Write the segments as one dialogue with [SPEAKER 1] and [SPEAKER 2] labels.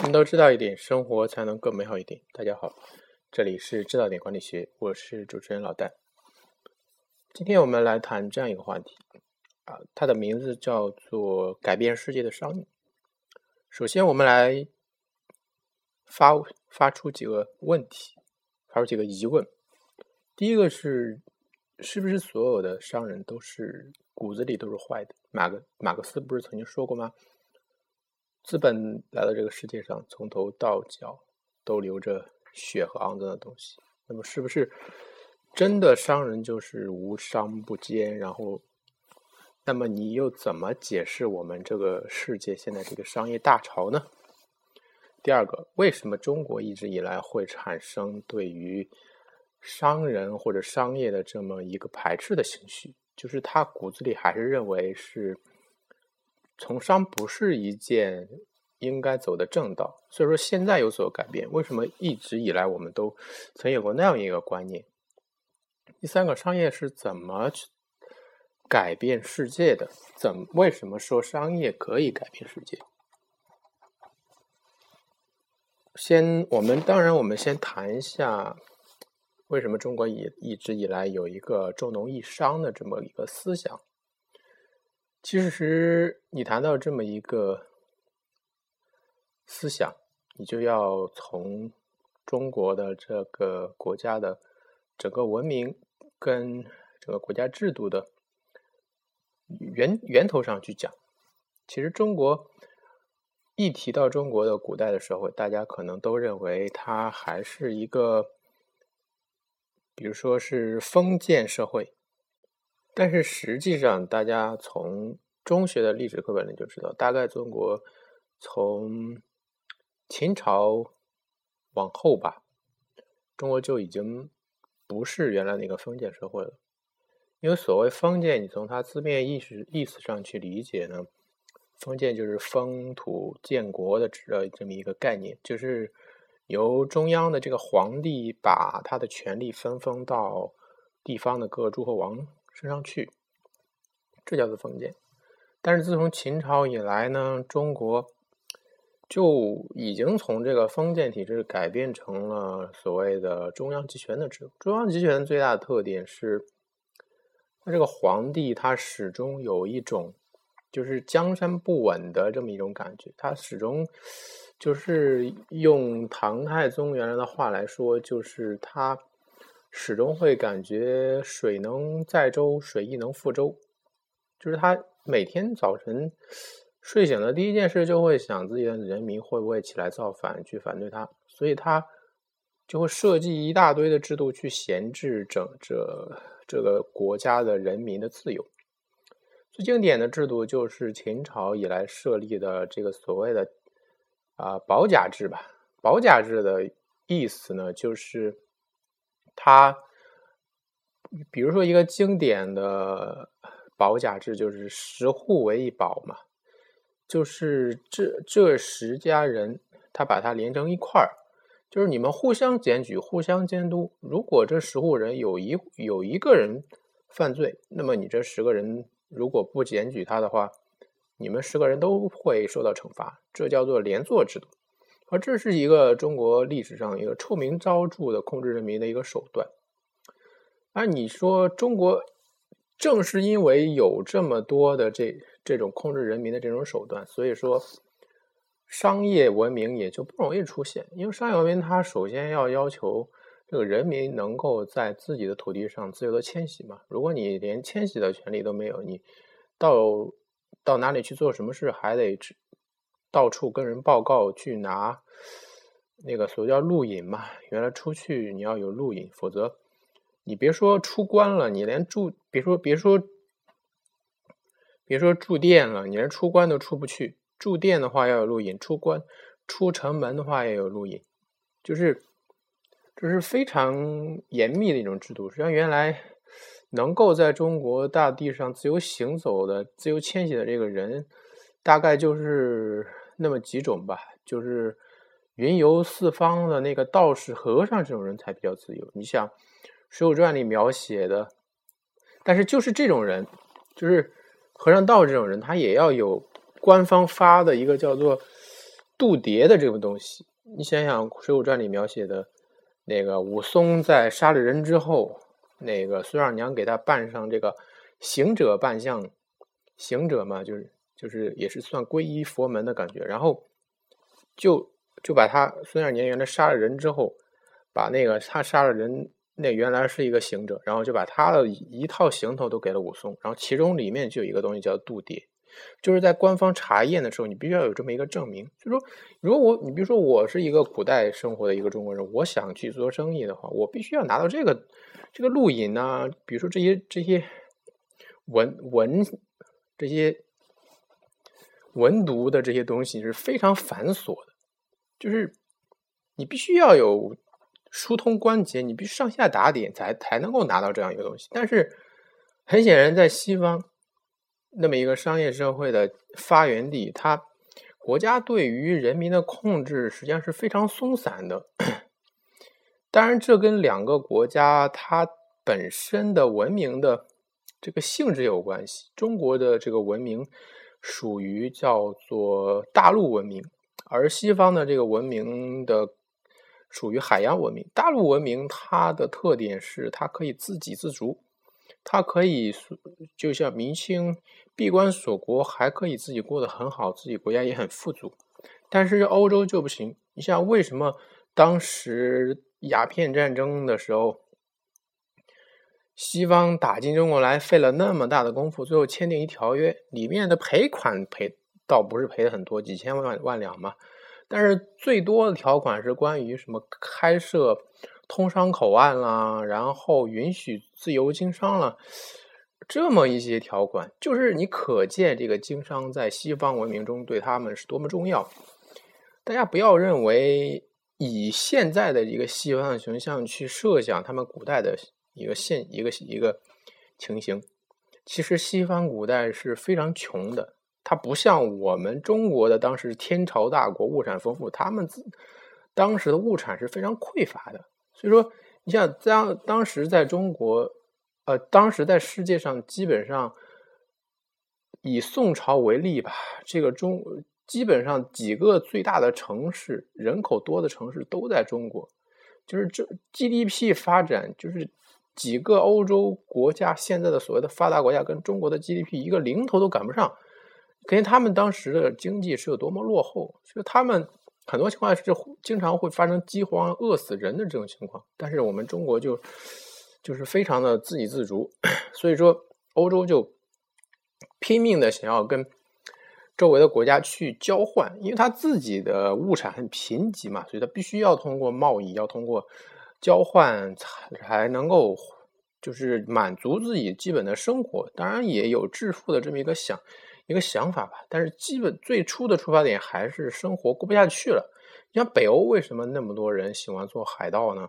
[SPEAKER 1] 我们都知道一点，生活才能更美好一点。大家好，这里是知道点管理学，我是主持人老戴。今天我们来谈这样一个话题啊，它的名字叫做“改变世界的商业”。首先，我们来发发出几个问题，发出几个疑问。第一个是，是不是所有的商人都是骨子里都是坏的？马克马克思不是曾经说过吗？资本来到这个世界上，从头到脚都流着血和肮脏的东西。那么，是不是真的商人就是无商不奸？然后，那么你又怎么解释我们这个世界现在这个商业大潮呢？第二个，为什么中国一直以来会产生对于商人或者商业的这么一个排斥的情绪？就是他骨子里还是认为是。从商不是一件应该走的正道，所以说现在有所改变。为什么一直以来我们都曾有过那样一个观念？第三个，商业是怎么去改变世界的？怎为什么说商业可以改变世界？先，我们当然，我们先谈一下为什么中国一一直以来有一个重农抑商的这么一个思想。其实，你谈到这么一个思想，你就要从中国的这个国家的整个文明跟整个国家制度的源源头上去讲。其实，中国一提到中国的古代的社会，大家可能都认为它还是一个，比如说是封建社会。但是实际上，大家从中学的历史课本里就知道，大概中国从秦朝往后吧，中国就已经不是原来那个封建社会了。因为所谓封建，你从它字面意思意思上去理解呢，封建就是封土建国的这这么一个概念，就是由中央的这个皇帝把他的权力分封到地方的各诸侯王。升上去，这叫做封建。但是自从秦朝以来呢，中国就已经从这个封建体制改变成了所谓的中央集权的制度。中央集权最大的特点是，它这个皇帝他始终有一种就是江山不稳的这么一种感觉。他始终就是用唐太宗原来的话来说，就是他。始终会感觉水能载舟，水亦能覆舟。就是他每天早晨睡醒的第一件事，就会想自己的人民会不会起来造反，去反对他。所以他就会设计一大堆的制度去闲置整这这个国家的人民的自由。最经典的制度就是秦朝以来设立的这个所谓的啊保甲制吧。保甲制的意思呢，就是。它，比如说一个经典的保甲制，就是十户为一保嘛，就是这这十家人，他把它连成一块儿，就是你们互相检举、互相监督。如果这十户人有一有一个人犯罪，那么你这十个人如果不检举他的话，你们十个人都会受到惩罚。这叫做连坐制度。而这是一个中国历史上一个臭名昭著的控制人民的一个手段。而你说中国正是因为有这么多的这这种控制人民的这种手段，所以说商业文明也就不容易出现。因为商业文明它首先要要求这个人民能够在自己的土地上自由的迁徙嘛。如果你连迁徙的权利都没有，你到到哪里去做什么事还得。到处跟人报告去拿那个所谓叫录影嘛，原来出去你要有录影，否则你别说出关了，你连住别说别说别说住店了，你连出关都出不去。住店的话要有录影，出关出城门的话也有录影，就是这是非常严密的一种制度。实际上，原来能够在中国大地上自由行走的、自由迁徙的这个人，大概就是。那么几种吧，就是云游四方的那个道士、和尚这种人才比较自由。你想《水浒传》里描写的，但是就是这种人，就是和尚道这种人，他也要有官方发的一个叫做渡牒的这个东西。你想想《水浒传》里描写的那个武松在杀了人之后，那个孙二娘给他扮上这个行者扮相，行者嘛，就是就是也是算皈依佛门的感觉。然后就就把他孙二娘原来杀了人之后，把那个他杀了人。那原来是一个行者，然后就把他的一套行头都给了武松，然后其中里面就有一个东西叫渡牒，就是在官方查验的时候，你必须要有这么一个证明。就说，如果我，你比如说我是一个古代生活的一个中国人，我想去做生意的话，我必须要拿到这个这个录音啊，比如说这些这些文文这些文读的这些东西是非常繁琐的，就是你必须要有。疏通关节，你必须上下打点才才能够拿到这样一个东西。但是很显然，在西方那么一个商业社会的发源地，它国家对于人民的控制实际上是非常松散的。当然，这跟两个国家它本身的文明的这个性质有关系。中国的这个文明属于叫做大陆文明，而西方的这个文明的。属于海洋文明，大陆文明它的特点是它可以自给自足，它可以就像明清闭关锁国，还可以自己过得很好，自己国家也很富足。但是欧洲就不行，你像为什么当时鸦片战争的时候，西方打进中国来费了那么大的功夫，最后签订一条约，里面的赔款赔倒不是赔的很多，几千万万两嘛。但是最多的条款是关于什么开设通商口岸啦，然后允许自由经商了，这么一些条款，就是你可见这个经商在西方文明中对他们是多么重要。大家不要认为以现在的一个西方的形象去设想他们古代的一个现一个一个情形，其实西方古代是非常穷的。它不像我们中国的当时天朝大国物产丰富，他们自当时的物产是非常匮乏的。所以说，你像当当时在中国，呃，当时在世界上基本上以宋朝为例吧，这个中基本上几个最大的城市，人口多的城市都在中国，就是这 GDP 发展，就是几个欧洲国家现在的所谓的发达国家跟中国的 GDP 一个零头都赶不上。可见他们当时的经济是有多么落后，所以他们很多情况是经常会发生饥荒、饿死人的这种情况。但是我们中国就就是非常的自给自足，所以说欧洲就拼命的想要跟周围的国家去交换，因为他自己的物产很贫瘠嘛，所以他必须要通过贸易，要通过交换才才能够就是满足自己基本的生活。当然也有致富的这么一个想。一个想法吧，但是基本最初的出发点还是生活过不下去了。你像北欧为什么那么多人喜欢做海盗呢？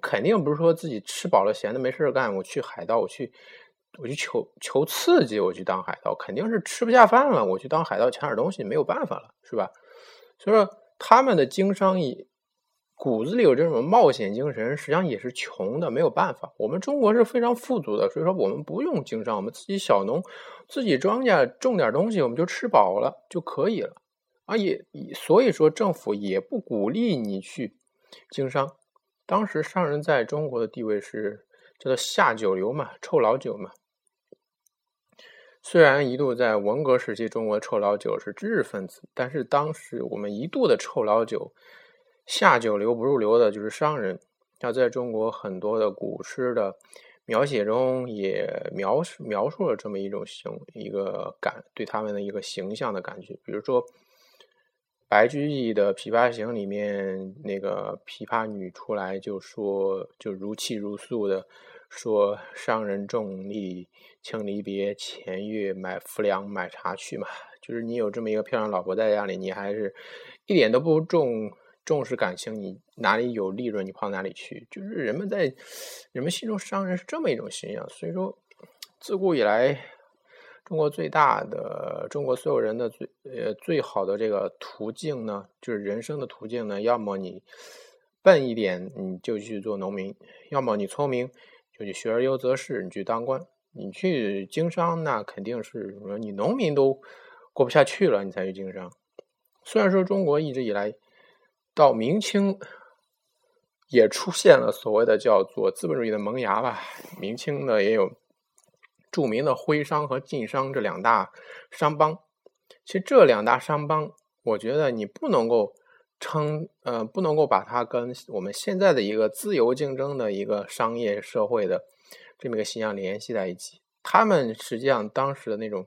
[SPEAKER 1] 肯定不是说自己吃饱了闲的没事干，我去海盗，我去我去求求刺激，我去当海盗，肯定是吃不下饭了，我去当海盗抢点东西没有办法了，是吧？所以说他们的经商意。骨子里有这种冒险精神，实际上也是穷的，没有办法。我们中国是非常富足的，所以说我们不用经商，我们自己小农，自己庄稼种点东西，我们就吃饱了就可以了。啊，也所以说政府也不鼓励你去经商。当时商人在中国的地位是叫做下九流嘛，臭老九嘛。虽然一度在文革时期，中国臭老九是知识分子，但是当时我们一度的臭老九。下九流不入流的就是商人，那在中国很多的古诗的描写中也描述描述了这么一种形一个感对他们的一个形象的感觉，比如说白居易的《琵琶行》里面那个琵琶女出来就说就如泣如诉的说商人重利轻离别，前月买浮梁买茶去嘛，就是你有这么一个漂亮老婆在家里，你还是一点都不重。重视感情，你哪里有利润，你跑哪里去。就是人们在人们心中，商人是这么一种形象。所以说，自古以来，中国最大的中国所有人的最呃最好的这个途径呢，就是人生的途径呢，要么你笨一点，你就去做农民；要么你聪明，就去学而优则仕，你去当官。你去经商，那肯定是说你农民都过不下去了，你才去经商。虽然说中国一直以来到明清也出现了所谓的叫做资本主义的萌芽吧，明清呢也有著名的徽商和晋商这两大商帮。其实这两大商帮，我觉得你不能够称呃不能够把它跟我们现在的一个自由竞争的一个商业社会的这么一个形象联系在一起。他们实际上当时的那种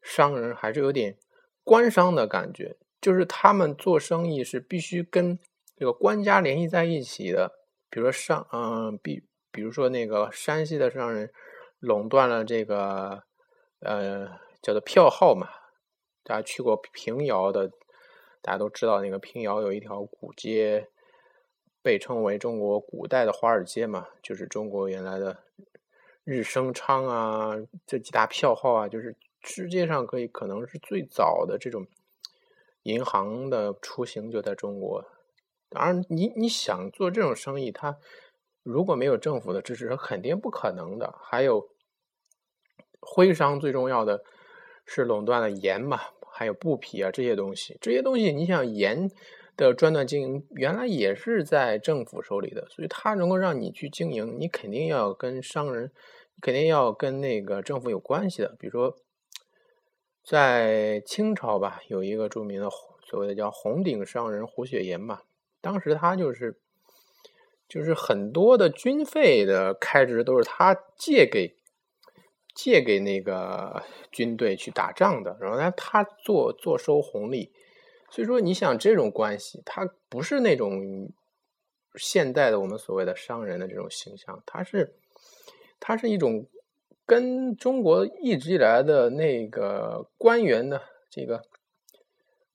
[SPEAKER 1] 商人还是有点官商的感觉。就是他们做生意是必须跟这个官家联系在一起的，比如说上，嗯，比比如说那个山西的商人垄断了这个，呃，叫做票号嘛。大家去过平遥的，大家都知道那个平遥有一条古街，被称为中国古代的华尔街嘛，就是中国原来的日升昌啊，这几大票号啊，就是世界上可以可能是最早的这种。银行的雏形就在中国，当然，你你想做这种生意，它如果没有政府的支持，是肯定不可能的。还有徽商最重要的是垄断了盐嘛，还有布匹啊这些东西，这些东西你想盐的专断经营，原来也是在政府手里的，所以它能够让你去经营，你肯定要跟商人，肯定要跟那个政府有关系的，比如说。在清朝吧，有一个著名的所谓的叫红顶商人胡雪岩吧。当时他就是，就是很多的军费的开支都是他借给借给那个军队去打仗的，然后他他做做收红利。所以说，你想这种关系，他不是那种现代的我们所谓的商人的这种形象，他是他是一种。跟中国一直以来的那个官员的这个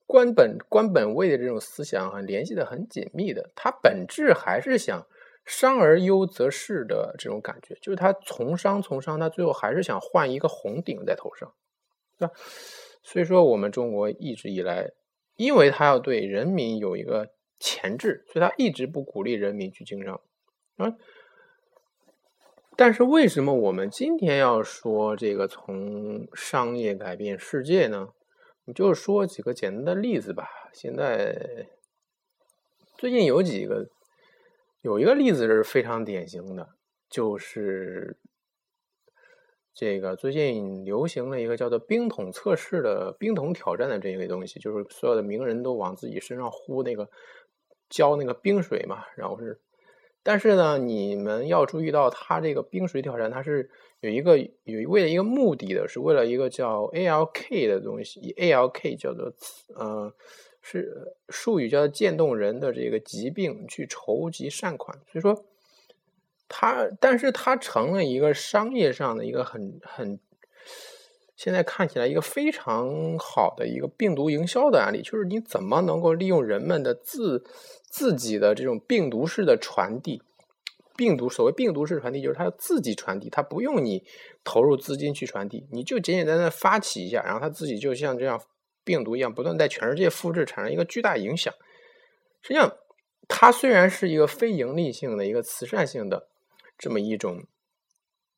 [SPEAKER 1] 官本官本位的这种思想啊，联系的很紧密的。他本质还是想商而优则仕的这种感觉，就是他从商从商，他最后还是想换一个红顶在头上，对吧？所以说，我们中国一直以来，因为他要对人民有一个钳制，所以他一直不鼓励人民去经商啊。但是为什么我们今天要说这个从商业改变世界呢？我就说几个简单的例子吧。现在最近有几个，有一个例子是非常典型的，就是这个最近流行了一个叫做冰桶测试的冰桶挑战的这一个东西，就是所有的名人都往自己身上呼那个浇那个冰水嘛，然后是。但是呢，你们要注意到，它这个冰水挑战，它是有一个有为了一个目的的，是为了一个叫 ALK 的东西，ALK 叫做呃是术语叫做渐冻人的这个疾病去筹集善款。所以说，它但是它成了一个商业上的一个很很现在看起来一个非常好的一个病毒营销的案例，就是你怎么能够利用人们的自自己的这种病毒式的传递，病毒所谓病毒式传递，就是它自己传递，它不用你投入资金去传递，你就简简单单发起一下，然后它自己就像这样病毒一样，不断在全世界复制，产生一个巨大影响。实际上，它虽然是一个非盈利性的一个慈善性的这么一种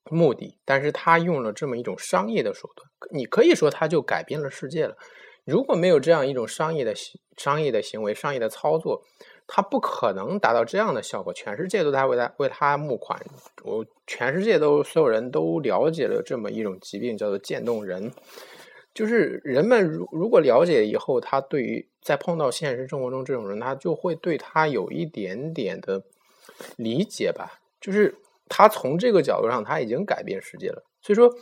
[SPEAKER 1] 目的，但是他用了这么一种商业的手段，你可以说他就改变了世界了。如果没有这样一种商业的商业的行为、商业的操作，他不可能达到这样的效果。全世界都在为他为他募款，我全世界都所有人都了解了这么一种疾病，叫做渐冻人。就是人们如如果了解以后，他对于在碰到现实生活中这种人，他就会对他有一点点的理解吧。就是他从这个角度上，他已经改变世界了。所以说。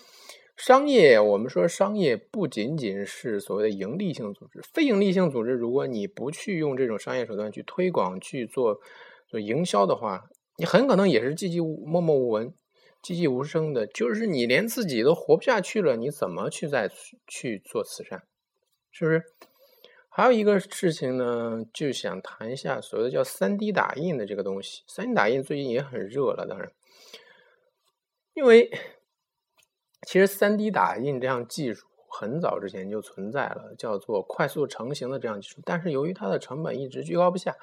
[SPEAKER 1] 商业，我们说商业不仅仅是所谓的盈利性组织，非盈利性组织，如果你不去用这种商业手段去推广、去做做营销的话，你很可能也是寂寂默默无闻、寂寂无声的，就是你连自己都活不下去了，你怎么去再去做慈善？是不是？还有一个事情呢，就想谈一下所谓的叫三 D 打印的这个东西。三 D 打印最近也很热了，当然，因为。其实，三 D 打印这样技术很早之前就存在了，叫做快速成型的这样技术。但是，由于它的成本一直居高不下，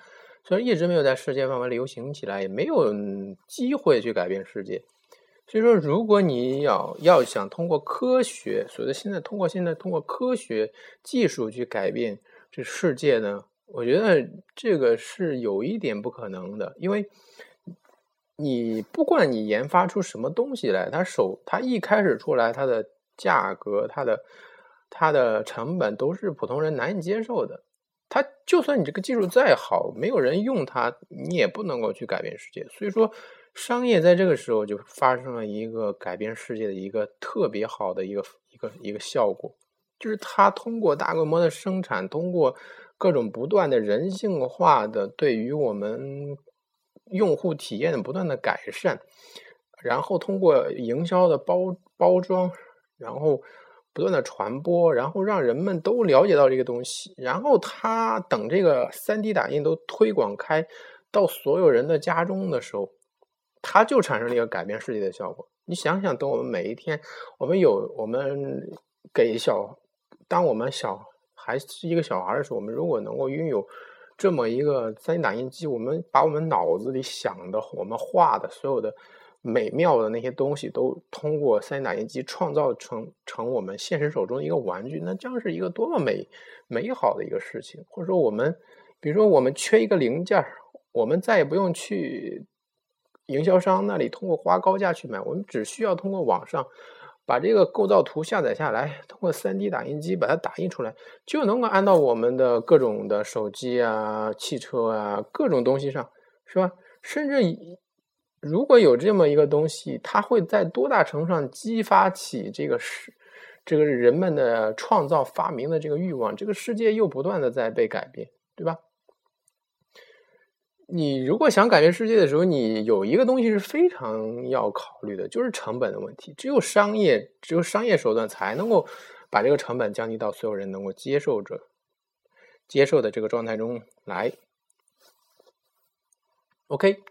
[SPEAKER 1] 所以一直没有在世界范围流行起来，也没有机会去改变世界。所以说，如果你要要想通过科学，所谓的现在通过现在通过科学技术去改变这世界呢？我觉得这个是有一点不可能的，因为你不管你研发出什么东西来，它首它一开始出来，它的价格、它的它的成本都是普通人难以接受的。它就算你这个技术再好，没有人用它，你也不能够去改变世界。所以说，商业在这个时候就发生了一个改变世界的一个特别好的一个一个一个效果，就是它通过大规模的生产，通过。各种不断的人性化的对于我们用户体验的不断的改善，然后通过营销的包包装，然后不断的传播，然后让人们都了解到这个东西，然后他等这个三 D 打印都推广开到所有人的家中的时候，它就产生了一个改变世界的效果。你想想，等我们每一天，我们有我们给小，当我们小。还是一个小孩的时候，我们如果能够拥有这么一个三 D 打印机，我们把我们脑子里想的、我们画的所有的美妙的那些东西，都通过三 D 打印机创造成成我们现实手中的一个玩具，那将是一个多么美美好的一个事情。或者说，我们比如说我们缺一个零件我们再也不用去营销商那里通过花高价去买，我们只需要通过网上。把这个构造图下载下来，通过 3D 打印机把它打印出来，就能够安到我们的各种的手机啊、汽车啊各种东西上，是吧？甚至如果有这么一个东西，它会在多大程度上激发起这个世这个人们的创造发明的这个欲望？这个世界又不断的在被改变，对吧？你如果想改变世界的时候，你有一个东西是非常要考虑的，就是成本的问题。只有商业，只有商业手段才能够把这个成本降低到所有人能够接受着、接受的这个状态中来。OK，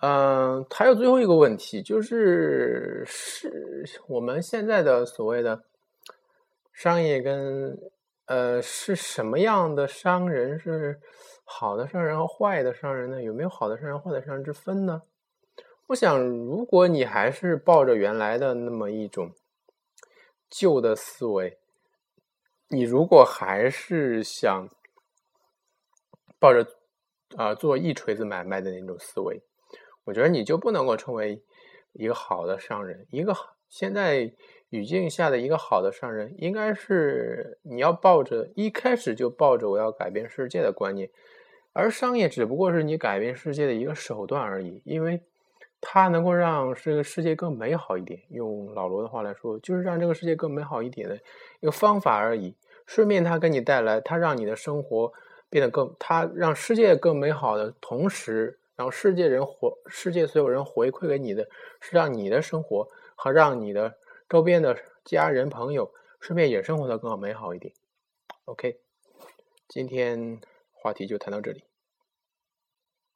[SPEAKER 1] 嗯，还有最后一个问题，就是是我们现在的所谓的商业跟呃是什么样的商人是？好的商人和坏的商人呢？有没有好的商人、坏的商人之分呢？我想，如果你还是抱着原来的那么一种旧的思维，你如果还是想抱着啊做一锤子买卖的那种思维，我觉得你就不能够成为一个好的商人。一个现在语境下的一个好的商人，应该是你要抱着一开始就抱着我要改变世界的观念。而商业只不过是你改变世界的一个手段而已，因为它能够让这个世界更美好一点。用老罗的话来说，就是让这个世界更美好一点的一个方法而已。顺便，它给你带来，它让你的生活变得更，它让世界更美好的同时，让世界人活，世界所有人回馈给你的是让你的生活和让你的周边的家人朋友顺便也生活的更好美好一点。OK，今天。话题就谈到这里。